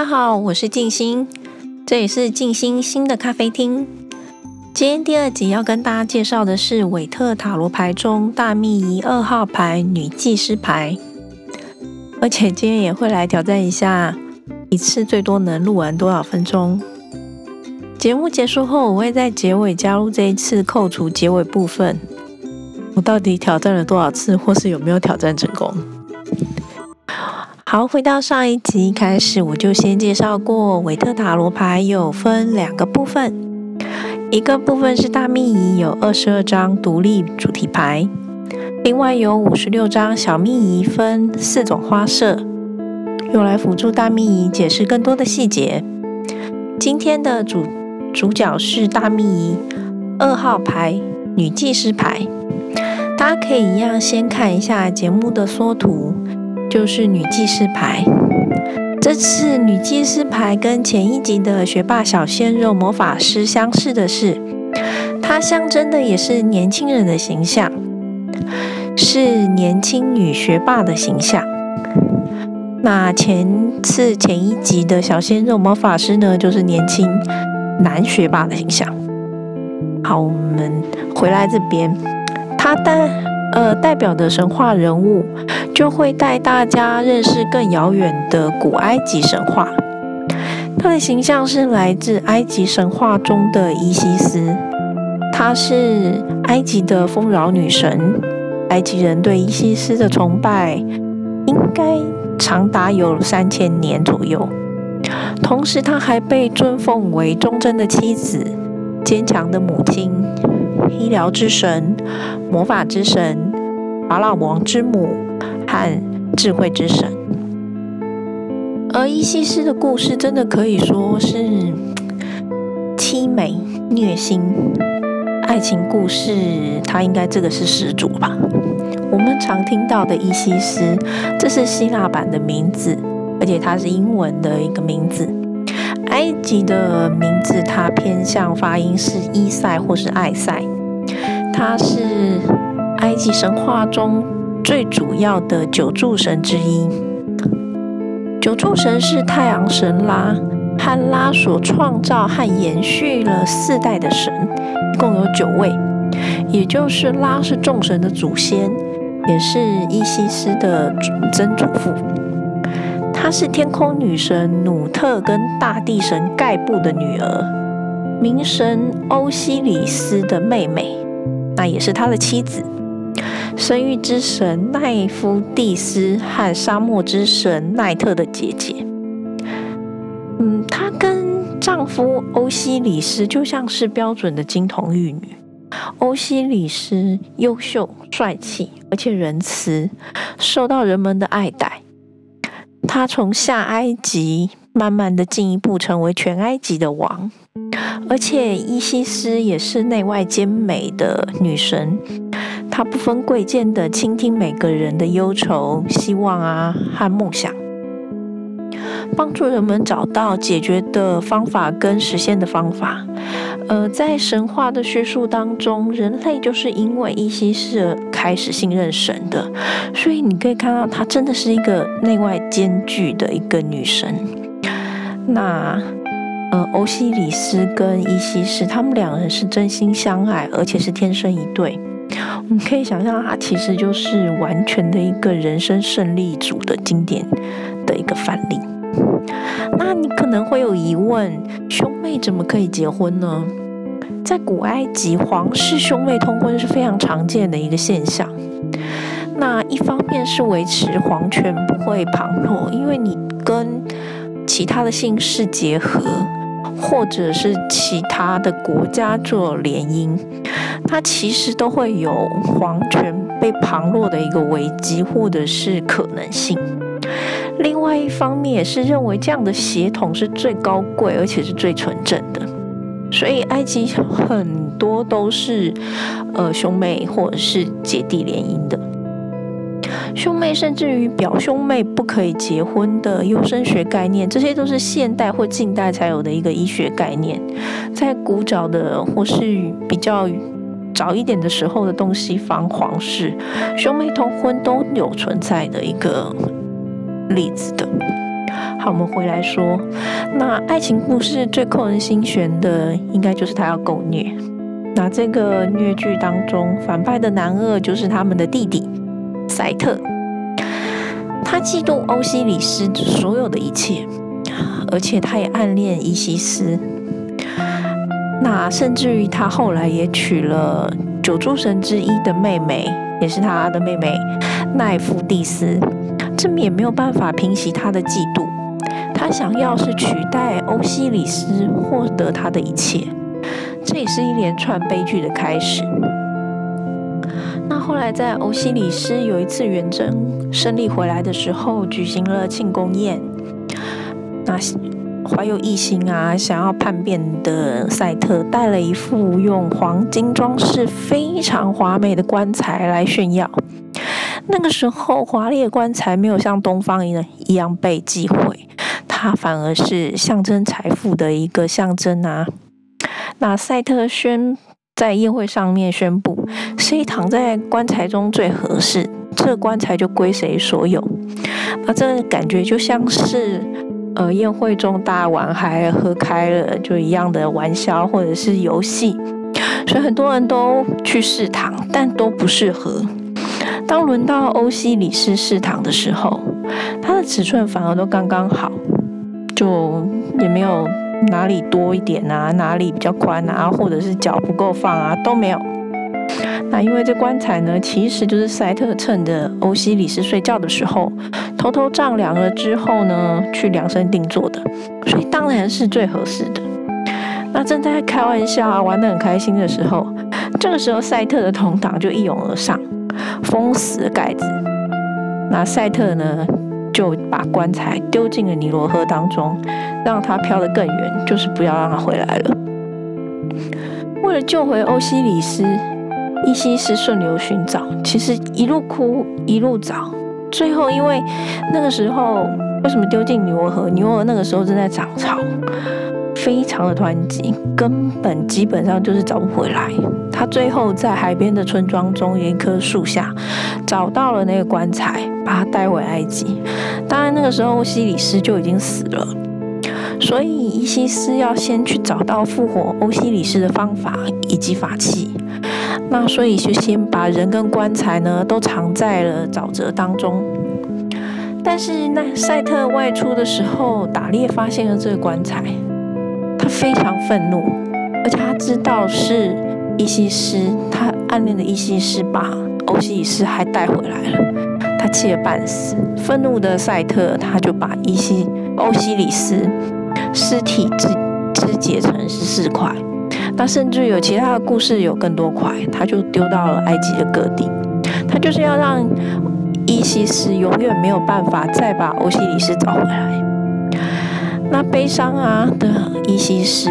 大家好，我是静心，这里是静心新的咖啡厅。今天第二集要跟大家介绍的是韦特塔罗牌中大秘仪二号牌女祭司牌，而且今天也会来挑战一下，一次最多能录完多少分钟。节目结束后，我会在结尾加入这一次扣除结尾部分。我到底挑战了多少次，或是有没有挑战成功？好，回到上一集开始，我就先介绍过韦特塔罗牌有分两个部分，一个部分是大秘仪，有二十二张独立主题牌，另外有五十六张小秘仪，分四种花色，用来辅助大秘仪解释更多的细节。今天的主主角是大秘仪二号牌女祭司牌，大家可以一样先看一下节目的缩图。就是女祭司牌。这次女祭司牌跟前一集的学霸小鲜肉魔法师相似的是，它象征的也是年轻人的形象，是年轻女学霸的形象。那前次前一集的小鲜肉魔法师呢，就是年轻男学霸的形象。好，我们回来这边，他代呃代表的神话人物。就会带大家认识更遥远的古埃及神话。她的形象是来自埃及神话中的伊西斯，她是埃及的丰饶女神。埃及人对伊西斯的崇拜应该长达有三千年左右。同时，她还被尊奉为忠贞的妻子、坚强的母亲、医疗之神、魔法之神、法老王之母。和智慧之神，而伊西斯的故事真的可以说是凄美虐心爱情故事，它应该这个是始祖吧？我们常听到的伊西斯，这是希腊版的名字，而且它是英文的一个名字。埃及的名字它偏向发音是伊塞或是艾塞，它是埃及神话中。最主要的九柱神之一，九柱神是太阳神拉和拉所创造和延续了四代的神，共有九位，也就是拉是众神的祖先，也是伊西斯的曾祖父。她是天空女神努特跟大地神盖布的女儿，冥神欧西里斯的妹妹，那也是他的妻子。生育之神奈夫蒂斯和沙漠之神奈特的姐姐，嗯，她跟丈夫欧西里斯就像是标准的金童玉女。欧西里斯优秀、帅气，而且仁慈，受到人们的爱戴。他从下埃及慢慢的进一步成为全埃及的王，而且伊西斯也是内外兼美的女神。他不分贵贱的倾听每个人的忧愁、希望啊和梦想，帮助人们找到解决的方法跟实现的方法。呃，在神话的叙述当中，人类就是因为伊西斯开始信任神的，所以你可以看到，她真的是一个内外兼具的一个女神。那呃，欧西里斯跟伊西斯，他们两人是真心相爱，而且是天生一对。你可以想象，他其实就是完全的一个人生胜利组的经典的一个范例。那你可能会有疑问：兄妹怎么可以结婚呢？在古埃及，皇室兄妹通婚是非常常见的一个现象。那一方面是维持皇权不会旁落，因为你跟其他的姓氏结合。或者是其他的国家做联姻，它其实都会有皇权被旁落的一个危机或者是可能性。另外一方面也是认为这样的血统是最高贵而且是最纯正的，所以埃及很多都是呃兄妹或者是姐弟联姻的。兄妹甚至于表兄妹不可以结婚的优生学概念，这些都是现代或近代才有的一个医学概念，在古早的或是比较早一点的时候的东西方皇室，兄妹通婚都有存在的一个例子的。好，我们回来说，那爱情故事最扣人心弦的，应该就是他要够虐。那这个虐剧当中，反派的男二就是他们的弟弟赛特，他嫉妒欧西里斯所有的一切，而且他也暗恋伊西斯。那甚至于他后来也娶了九诸神之一的妹妹，也是他的妹妹奈芙蒂斯，这也没有办法平息他的嫉妒。他想要是取代欧西里斯，获得他的一切，这也是一连串悲剧的开始。那后来在欧西里斯有一次远征胜利回来的时候，举行了庆功宴。那怀有异心啊，想要叛变的赛特带了一副用黄金装饰非常华美的棺材来炫耀。那个时候，华丽的棺材没有像东方一样一样被忌讳，它反而是象征财富的一个象征啊。那赛特宣在宴会上面宣布，谁躺在棺材中最合适，这棺材就归谁所有。那这感觉就像是。呃，宴会中大玩还喝开了，就一样的玩笑或者是游戏，所以很多人都去试躺，但都不适合。当轮到欧西里斯试躺的时候，它的尺寸反而都刚刚好，就也没有哪里多一点啊，哪里比较宽啊，或者是脚不够放啊，都没有。那因为这棺材呢，其实就是赛特趁着欧西里斯睡觉的时候，偷偷丈量了之后呢，去量身定做的，所以当然是最合适的。那正在开玩笑啊，玩得很开心的时候，这个时候赛特的同党就一涌而上，封死盖子。那赛特呢，就把棺材丢进了尼罗河当中，让它飘得更远，就是不要让它回来了。为了救回欧西里斯。伊西斯顺流寻找，其实一路哭一路找，最后因为那个时候为什么丢进尼罗河？尼罗河那个时候正在涨潮，非常的湍急，根本基本上就是找不回来。他最后在海边的村庄中有一棵树下找到了那个棺材，把他带回埃及。当然那个时候欧西里斯就已经死了，所以伊西斯要先去找到复活欧西里斯的方法以及法器。那所以就先把人跟棺材呢都藏在了沼泽当中。但是那赛特外出的时候打猎，发现了这个棺材，他非常愤怒，而且他知道是伊西斯，他暗恋的伊西斯把欧西里斯还带回来了，他气得半死。愤怒的赛特他就把伊西欧西里斯尸体肢肢解成十四块。那甚至有其他的故事，有更多块，他就丢到了埃及的各地。他就是要让伊西斯永远没有办法再把欧西里斯找回来。那悲伤啊的伊西斯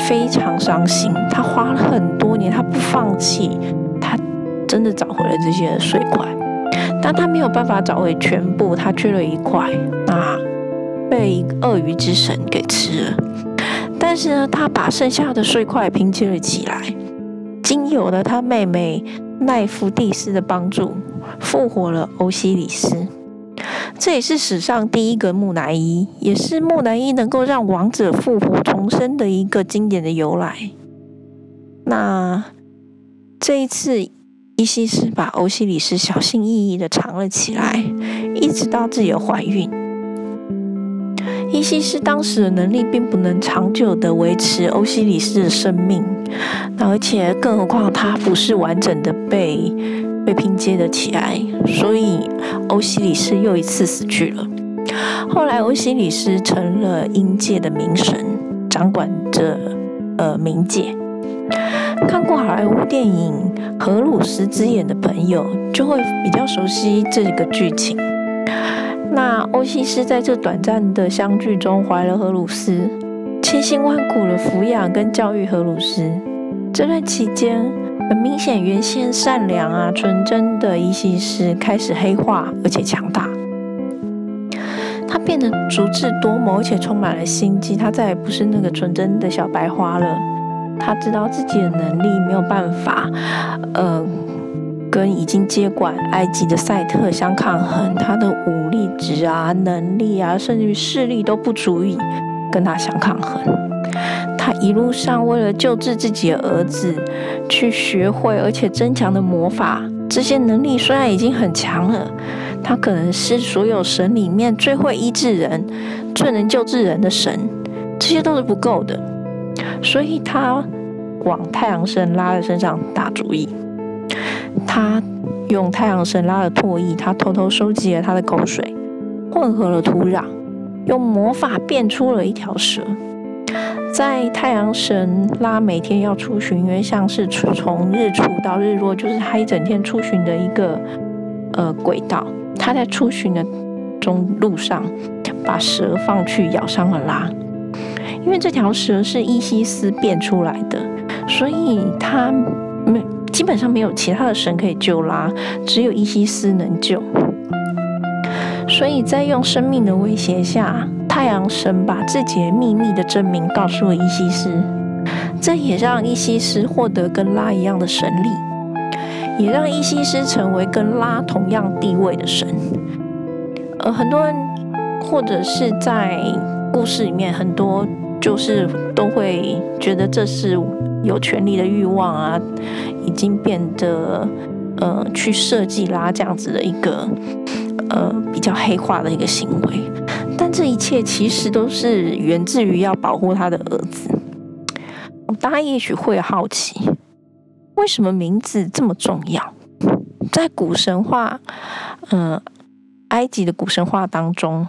非常伤心，他花了很多年，他不放弃，他真的找回了这些碎块，但他没有办法找回全部，他缺了一块，那被鳄鱼之神给吃了。但是呢，他把剩下的碎块拼接了起来，经有了他妹妹奈芙蒂斯的帮助，复活了欧西里斯。这也是史上第一个木乃伊，也是木乃伊能够让王者复活重生的一个经典的由来。那这一次，伊西斯把欧西里斯小心翼翼的藏了起来，一直到自己怀孕。伊西斯当时的能力并不能长久的维持欧西里斯的生命，而且更何况他不是完整的被被拼接的起来，所以欧西里斯又一次死去了。后来欧西里斯成了阴界的冥神，掌管着呃冥界。看过好莱坞电影《荷鲁斯之眼》的朋友就会比较熟悉这个剧情。那欧西斯在这短暂的相聚中怀了荷鲁斯，千辛万苦的抚养跟教育荷鲁斯。这段期间，很明显，原先善良啊、纯真的伊西斯开始黑化，而且强大。他变得足智多谋，而且充满了心机。他再也不是那个纯真的小白花了。他知道自己的能力没有办法，呃，跟已经接管埃及的赛特相抗衡，他的武力值啊、能力啊，甚至于势力都不足以跟他相抗衡。他一路上为了救治自己的儿子，去学会而且增强的魔法，这些能力虽然已经很强了，他可能是所有神里面最会医治人、最能救治人的神，这些都是不够的，所以他往太阳神拉的身上打主意。他用太阳神拉的唾液，他偷偷收集了他的口水，混合了土壤，用魔法变出了一条蛇。在太阳神拉每天要出巡，因为像是从日出到日落，就是他一整天出巡的一个呃轨道。他在出巡的中路上，把蛇放去咬伤了拉，因为这条蛇是伊西斯变出来的，所以他没。基本上没有其他的神可以救拉，只有伊西斯能救。所以在用生命的威胁下，太阳神把自己的秘密的真名告诉了伊西斯，这也让伊西斯获得跟拉一样的神力，也让伊西斯成为跟拉同样地位的神。呃，很多人或者是在故事里面，很多就是都会觉得这是。有权利的欲望啊，已经变得呃，去设计啦这样子的一个呃比较黑化的一个行为，但这一切其实都是源自于要保护他的儿子。大家也许会好奇，为什么名字这么重要？在古神话，嗯，埃及的古神话当中，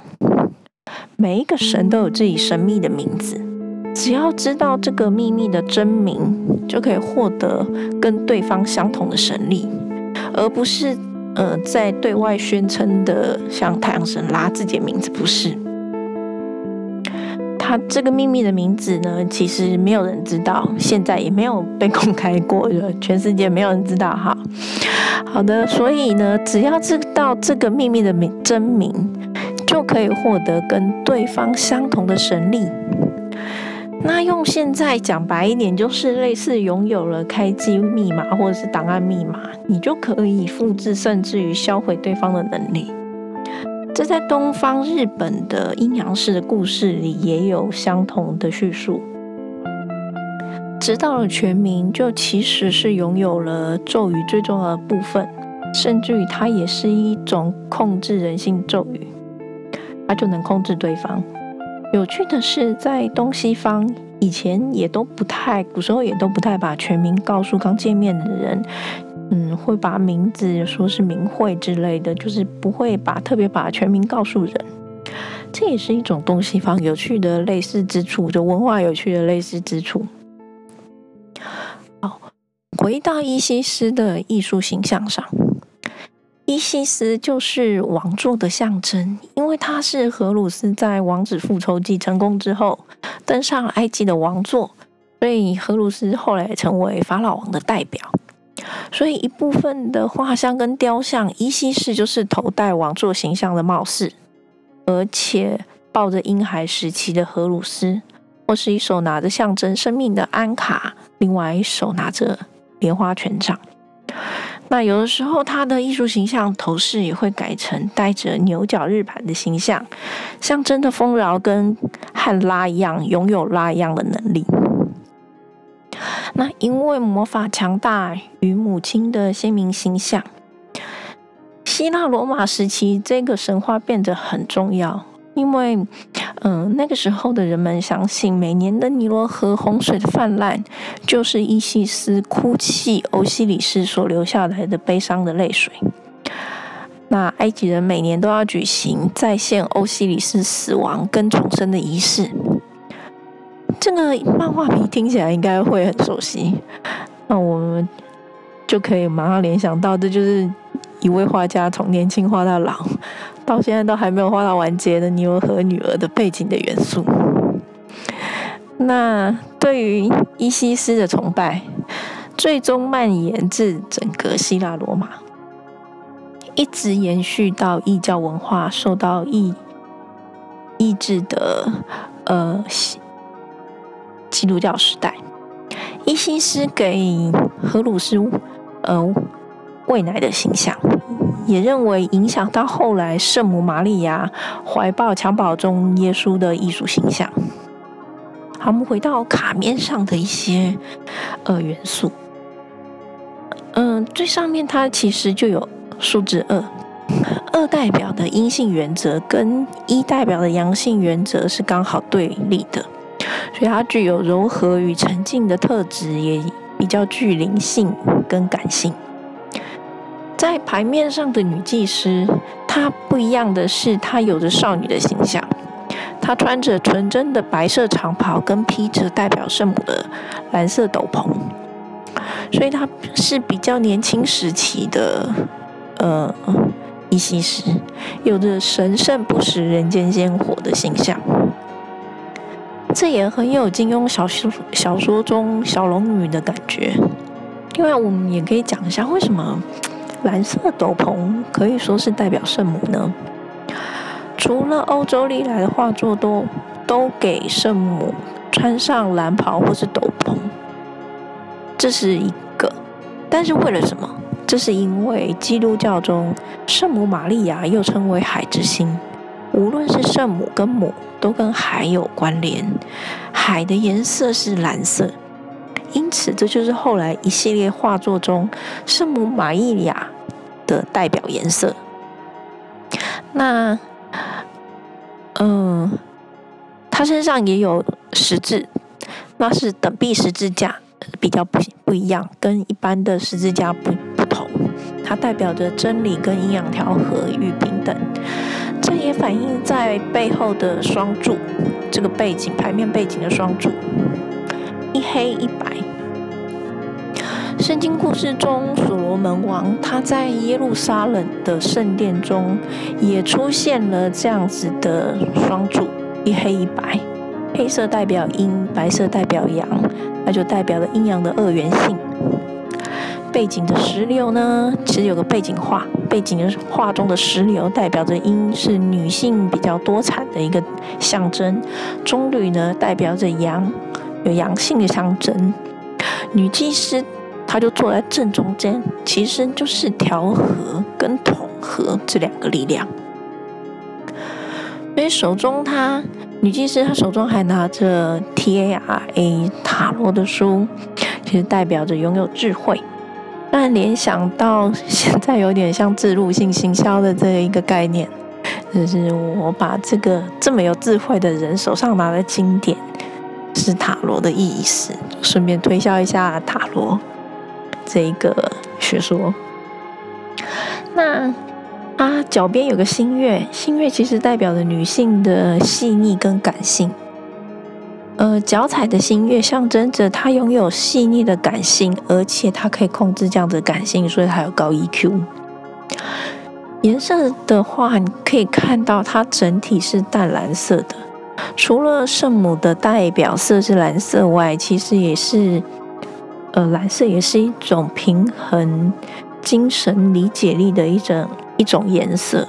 每一个神都有自己神秘的名字。只要知道这个秘密的真名，就可以获得跟对方相同的神力，而不是呃在对外宣称的像太阳神拉自己的名字不是。他这个秘密的名字呢，其实没有人知道，现在也没有被公开过，全世界没有人知道哈。好的，所以呢，只要知道这个秘密的名真名，就可以获得跟对方相同的神力。那用现在讲白一点，就是类似拥有了开机密码或者是档案密码，你就可以复制甚至于销毁对方的能力。这在东方日本的阴阳师的故事里也有相同的叙述。知道了全名，就其实是拥有了咒语最重要的部分，甚至于它也是一种控制人性咒语，他就能控制对方。有趣的是，在东西方以前也都不太，古时候也都不太把全名告诉刚见面的人，嗯，会把名字说是名讳之类的，就是不会把特别把全名告诉人。这也是一种东西方有趣的类似之处，就文化有趣的类似之处。好，回到伊西斯的艺术形象上。伊西斯就是王座的象征，因为他是荷鲁斯在王子复仇记成功之后登上埃及的王座，所以荷鲁斯后来成为法老王的代表。所以一部分的画像跟雕像，伊西斯就是头戴王座形象的貌似，而且抱着婴孩时期的荷鲁斯，或是一手拿着象征生命的安卡，另外一手拿着莲花权杖。那有的时候，他的艺术形象头饰也会改成带着牛角日盘的形象，象征的丰饶跟和拉一样，拥有拉一样的能力。那因为魔法强大与母亲的鲜明形象，希腊罗马时期这个神话变得很重要，因为。嗯，那个时候的人们相信，每年的尼罗河洪水的泛滥，就是伊西斯哭泣欧西里斯所留下来的悲伤的泪水。那埃及人每年都要举行再现欧西里斯死亡跟重生的仪式。这个漫画皮听起来应该会很熟悉，那我们就可以马上联想到，这就是一位画家从年轻画到老。到现在都还没有画到完结的尼罗河女儿的背景的元素。那对于伊西斯的崇拜，最终蔓延至整个希腊罗马，一直延续到异教文化受到异异制的呃基督教时代。伊西斯给荷鲁斯呃喂奶的形象，也认为影响到后来圣母玛利亚怀抱襁褓中耶稣的艺术形象。好，我们回到卡面上的一些呃元素。嗯，最上面它其实就有数字二，二代表的阴性原则跟一代表的阳性原则是刚好对立的，所以它具有柔和与沉静的特质，也比较具灵性跟感性。在牌面上的女祭司，她不一样的是，她有着少女的形象，她穿着纯真的白色长袍，跟披着代表圣母的蓝色斗篷。所以她是比较年轻时期的，呃，伊西斯，有着神圣不食人间烟火的形象。这也很有金庸小说小说中小龙女的感觉。另外，我们也可以讲一下，为什么蓝色斗篷可以说是代表圣母呢？除了欧洲历来的画作都都给圣母穿上蓝袍或是斗篷。这是一个，但是为了什么？这是因为基督教中圣母玛利亚又称为海之心，无论是圣母跟母都跟海有关联，海的颜色是蓝色，因此这就是后来一系列画作中圣母玛利亚的代表颜色。那，嗯，他身上也有十字，那是等臂十字架。比较不不一样，跟一般的十字架不不同，它代表着真理跟阴阳调和与平等。这也反映在背后的双柱，这个背景牌面背景的双柱，一黑一白。圣经故事中，所罗门王他在耶路撒冷的圣殿中也出现了这样子的双柱，一黑一白，黑色代表阴，白色代表阳。那就代表了阴阳的二元性。背景的石榴呢，其实有个背景画，背景的画中的石榴代表着阴，是女性比较多产的一个象征。棕榈呢，代表着阳，有阳性的象征。女祭司她就坐在正中间，其实就是调和跟统合这两个力量。所以手中她。女祭司她手中还拿着 T A R A 塔罗的书，其实代表着拥有智慧。但联想到现在有点像自入性行销的这一个概念，就是我把这个这么有智慧的人手上拿的经典是塔罗的意思，顺便推销一下塔罗这一个学说。那。啊脚边有个新月，新月其实代表着女性的细腻跟感性。呃，脚踩的新月象征着她拥有细腻的感性，而且她可以控制这样的感性，所以她有高 EQ。颜色的话，你可以看到它整体是淡蓝色的，除了圣母的代表色是蓝色外，其实也是，呃，蓝色也是一种平衡精神理解力的一种。一种颜色，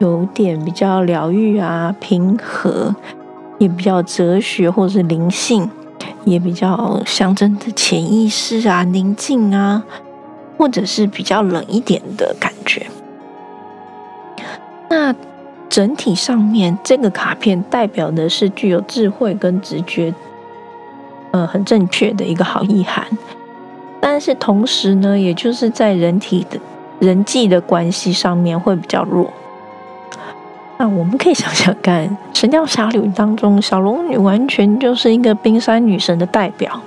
有点比较疗愈啊，平和，也比较哲学或是灵性，也比较象征的潜意识啊，宁静啊，或者是比较冷一点的感觉。那整体上面这个卡片代表的是具有智慧跟直觉，呃，很正确的一个好意涵。但是同时呢，也就是在人体的。人际的关系上面会比较弱。那我们可以想想看，《神雕侠侣》当中，小龙女完全就是一个冰山女神的代表。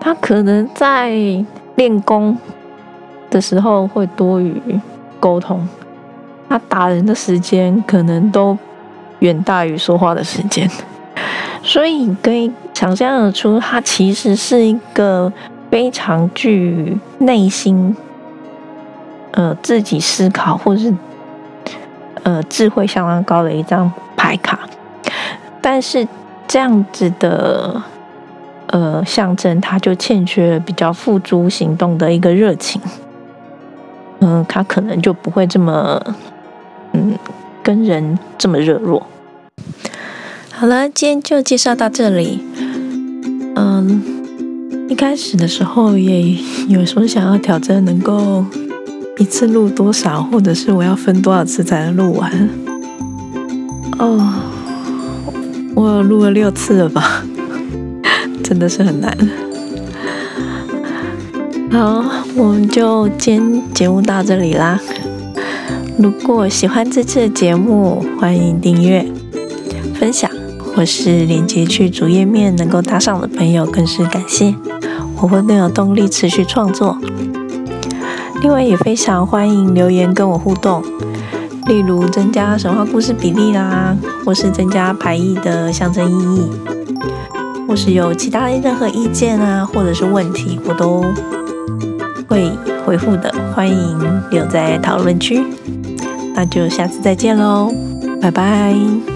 她可能在练功的时候会多于沟通，她打人的时间可能都远大于说话的时间。所以你可以想象得出，她其实是一个非常具内心。呃，自己思考或是呃智慧相当高的一张牌卡，但是这样子的呃象征，它就欠缺了比较付诸行动的一个热情，嗯，他可能就不会这么嗯跟人这么热络。好了，今天就介绍到这里，嗯。一开始的时候也有说想要挑战能够一次录多少，或者是我要分多少次才能录完。哦，我录了六次了吧，真的是很难。好，我们就今天节目到这里啦。如果喜欢这次的节目，欢迎订阅、分享，或是连接去主页面能够打赏的朋友，更是感谢，我会更有动力持续创作。另外，也非常欢迎留言跟我互动，例如增加神话故事比例啦，或是增加排异的象征意义，或是有其他任何意见啊，或者是问题，我都。会回复的，欢迎留在讨论区。那就下次再见喽，拜拜。